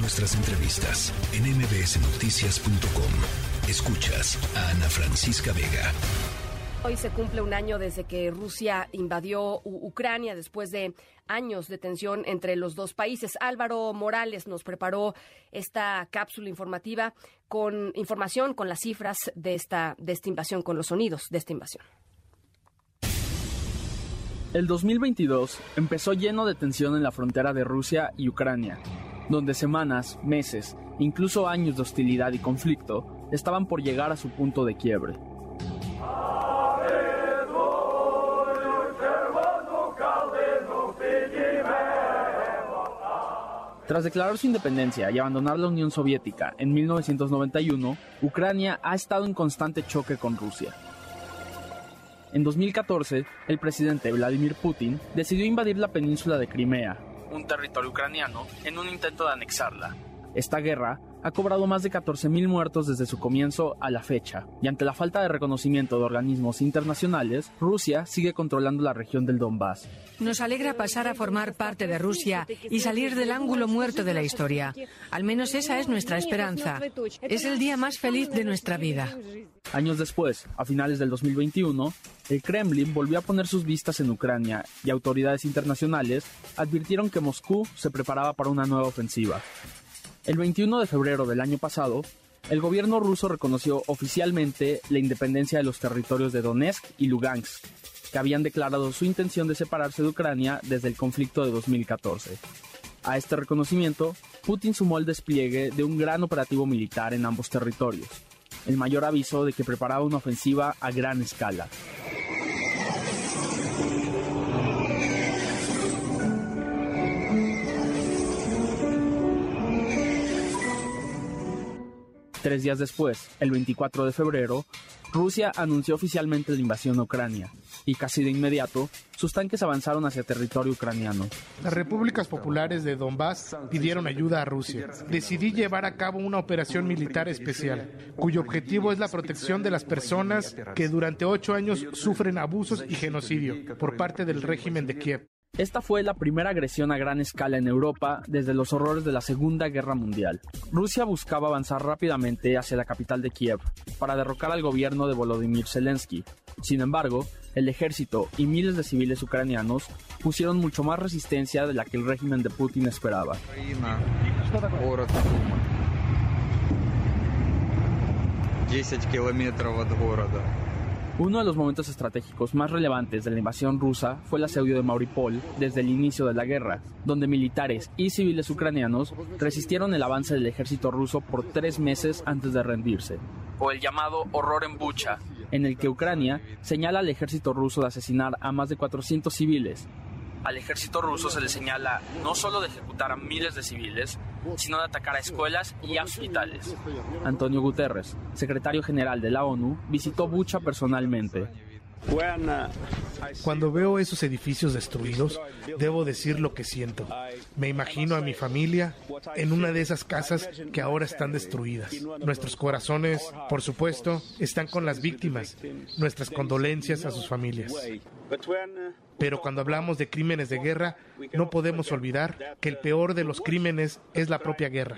Nuestras entrevistas en mbsnoticias.com. Escuchas a Ana Francisca Vega. Hoy se cumple un año desde que Rusia invadió Ucrania después de años de tensión entre los dos países. Álvaro Morales nos preparó esta cápsula informativa con información, con las cifras de esta, de esta invasión, con los sonidos de esta invasión. El 2022 empezó lleno de tensión en la frontera de Rusia y Ucrania donde semanas, meses, incluso años de hostilidad y conflicto estaban por llegar a su punto de quiebre. Tras declarar su independencia y abandonar la Unión Soviética en 1991, Ucrania ha estado en constante choque con Rusia. En 2014, el presidente Vladimir Putin decidió invadir la península de Crimea, un territorio ucraniano, en un intento de anexarla. Esta guerra ha cobrado más de 14.000 muertos desde su comienzo a la fecha, y ante la falta de reconocimiento de organismos internacionales, Rusia sigue controlando la región del Donbass. Nos alegra pasar a formar parte de Rusia y salir del ángulo muerto de la historia. Al menos esa es nuestra esperanza. Es el día más feliz de nuestra vida. Años después, a finales del 2021, el Kremlin volvió a poner sus vistas en Ucrania y autoridades internacionales advirtieron que Moscú se preparaba para una nueva ofensiva. El 21 de febrero del año pasado, el gobierno ruso reconoció oficialmente la independencia de los territorios de Donetsk y Lugansk, que habían declarado su intención de separarse de Ucrania desde el conflicto de 2014. A este reconocimiento, Putin sumó el despliegue de un gran operativo militar en ambos territorios, el mayor aviso de que preparaba una ofensiva a gran escala. Tres días después, el 24 de febrero, Rusia anunció oficialmente la invasión a Ucrania y casi de inmediato sus tanques avanzaron hacia territorio ucraniano. Las repúblicas populares de Donbass pidieron ayuda a Rusia. Decidí llevar a cabo una operación militar especial, cuyo objetivo es la protección de las personas que durante ocho años sufren abusos y genocidio por parte del régimen de Kiev. Esta fue la primera agresión a gran escala en Europa desde los horrores de la Segunda Guerra Mundial. Rusia buscaba avanzar rápidamente hacia la capital de Kiev para derrocar al gobierno de Volodymyr Zelensky. Sin embargo, el ejército y miles de civiles ucranianos pusieron mucho más resistencia de la que el régimen de Putin esperaba. Uno de los momentos estratégicos más relevantes de la invasión rusa fue el asedio de Mariupol desde el inicio de la guerra, donde militares y civiles ucranianos resistieron el avance del ejército ruso por tres meses antes de rendirse. O el llamado horror en Bucha, en el que Ucrania señala al ejército ruso de asesinar a más de 400 civiles al ejército ruso se le señala no solo de ejecutar a miles de civiles, sino de atacar a escuelas y hospitales. Antonio Guterres, secretario general de la ONU, visitó Bucha personalmente. Cuando veo esos edificios destruidos, debo decir lo que siento. Me imagino a mi familia en una de esas casas que ahora están destruidas. Nuestros corazones, por supuesto, están con las víctimas. Nuestras condolencias a sus familias. Pero cuando hablamos de crímenes de guerra, no podemos olvidar que el peor de los crímenes es la propia guerra.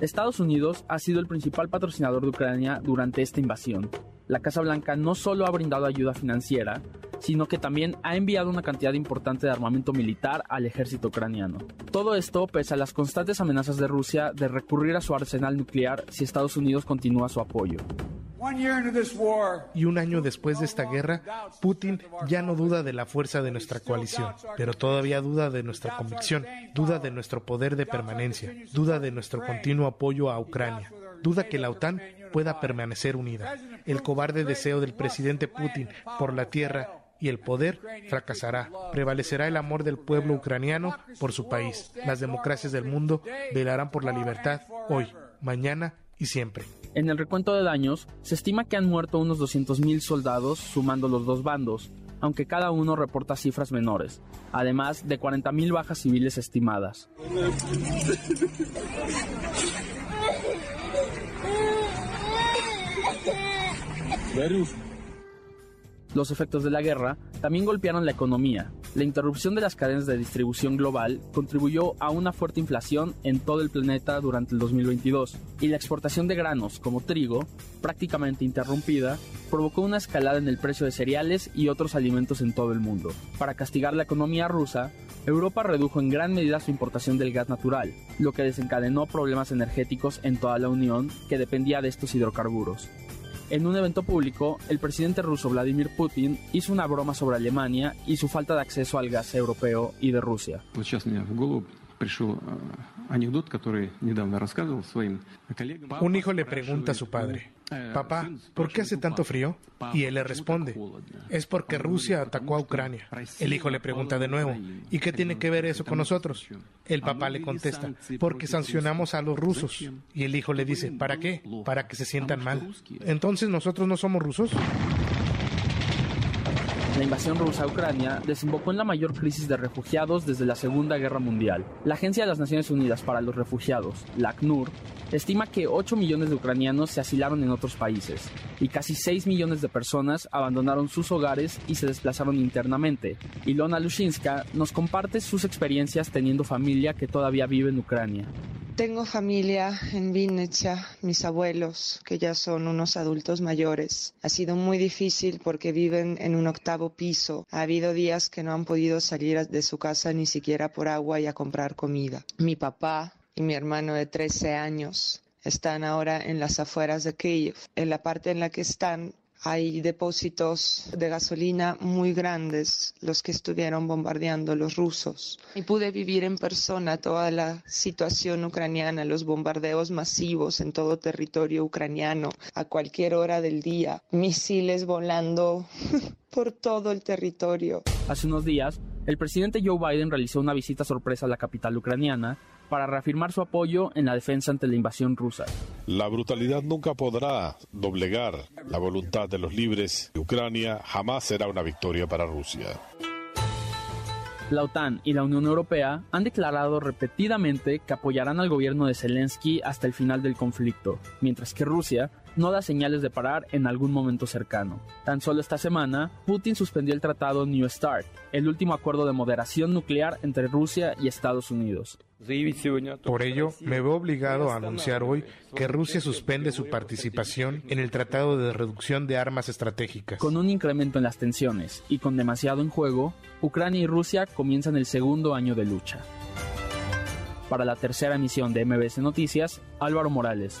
Estados Unidos ha sido el principal patrocinador de Ucrania durante esta invasión. La Casa Blanca no solo ha brindado ayuda financiera, sino que también ha enviado una cantidad importante de armamento militar al ejército ucraniano. Todo esto pese a las constantes amenazas de Rusia de recurrir a su arsenal nuclear si Estados Unidos continúa su apoyo. Y un año después de esta guerra, Putin ya no duda de la fuerza de nuestra coalición, pero todavía duda de nuestra convicción, duda de nuestro poder de permanencia, duda de nuestro continuo apoyo a Ucrania, duda que la OTAN pueda permanecer unida. El cobarde deseo del presidente Putin por la tierra y el poder fracasará. Prevalecerá el amor del pueblo ucraniano por su país. Las democracias del mundo velarán por la libertad hoy, mañana y siempre. En el recuento de daños, se estima que han muerto unos 200.000 soldados sumando los dos bandos, aunque cada uno reporta cifras menores, además de 40.000 bajas civiles estimadas. Los efectos de la guerra también golpearon la economía, La interrupción de las cadenas de distribución global contribuyó a una fuerte inflación en todo el planeta durante el 2022 y la exportación de granos como trigo, prácticamente interrumpida, provocó una escalada en el precio de cereales y otros alimentos en todo el mundo. Para castigar la economía rusa, Europa redujo en gran medida su importación del gas natural, lo que desencadenó problemas energéticos en toda la Unión que dependía de estos hidrocarburos. En un evento público, el presidente ruso Vladimir Putin hizo una broma sobre Alemania y su falta de acceso al gas europeo y de Rusia. Un hijo le pregunta a su padre, Papá, ¿por qué hace tanto frío? Y él le responde, es porque Rusia atacó a Ucrania. El hijo le pregunta de nuevo, ¿y qué tiene que ver eso con nosotros? El papá le contesta, porque sancionamos a los rusos. Y el hijo le dice, ¿para qué? Para que se sientan mal. Entonces nosotros no somos rusos. La invasión rusa a Ucrania desembocó en la mayor crisis de refugiados desde la Segunda Guerra Mundial. La Agencia de las Naciones Unidas para los Refugiados, la ACNUR, estima que 8 millones de ucranianos se asilaron en otros países y casi 6 millones de personas abandonaron sus hogares y se desplazaron internamente. Ilona Lushinska nos comparte sus experiencias teniendo familia que todavía vive en Ucrania. Tengo familia en Vinnytsia, mis abuelos, que ya son unos adultos mayores. Ha sido muy difícil porque viven en un octavo piso. Ha habido días que no han podido salir de su casa ni siquiera por agua y a comprar comida. Mi papá y mi hermano de 13 años están ahora en las afueras de Kiev. En la parte en la que están hay depósitos de gasolina muy grandes, los que estuvieron bombardeando los rusos. Y pude vivir en persona toda la situación ucraniana, los bombardeos masivos en todo territorio ucraniano, a cualquier hora del día, misiles volando por todo el territorio. Hace unos días, el presidente Joe Biden realizó una visita sorpresa a la capital ucraniana para reafirmar su apoyo en la defensa ante la invasión rusa. La brutalidad nunca podrá doblegar la voluntad de los libres Ucrania, jamás será una victoria para Rusia. La OTAN y la Unión Europea han declarado repetidamente que apoyarán al gobierno de Zelensky hasta el final del conflicto, mientras que Rusia no da señales de parar en algún momento cercano. Tan solo esta semana, Putin suspendió el tratado New START, el último acuerdo de moderación nuclear entre Rusia y Estados Unidos. Por ello, me veo obligado a anunciar hoy que Rusia suspende su participación en el Tratado de Reducción de Armas Estratégicas. Con un incremento en las tensiones y con demasiado en juego, Ucrania y Rusia comienzan el segundo año de lucha. Para la tercera emisión de MBS Noticias, Álvaro Morales.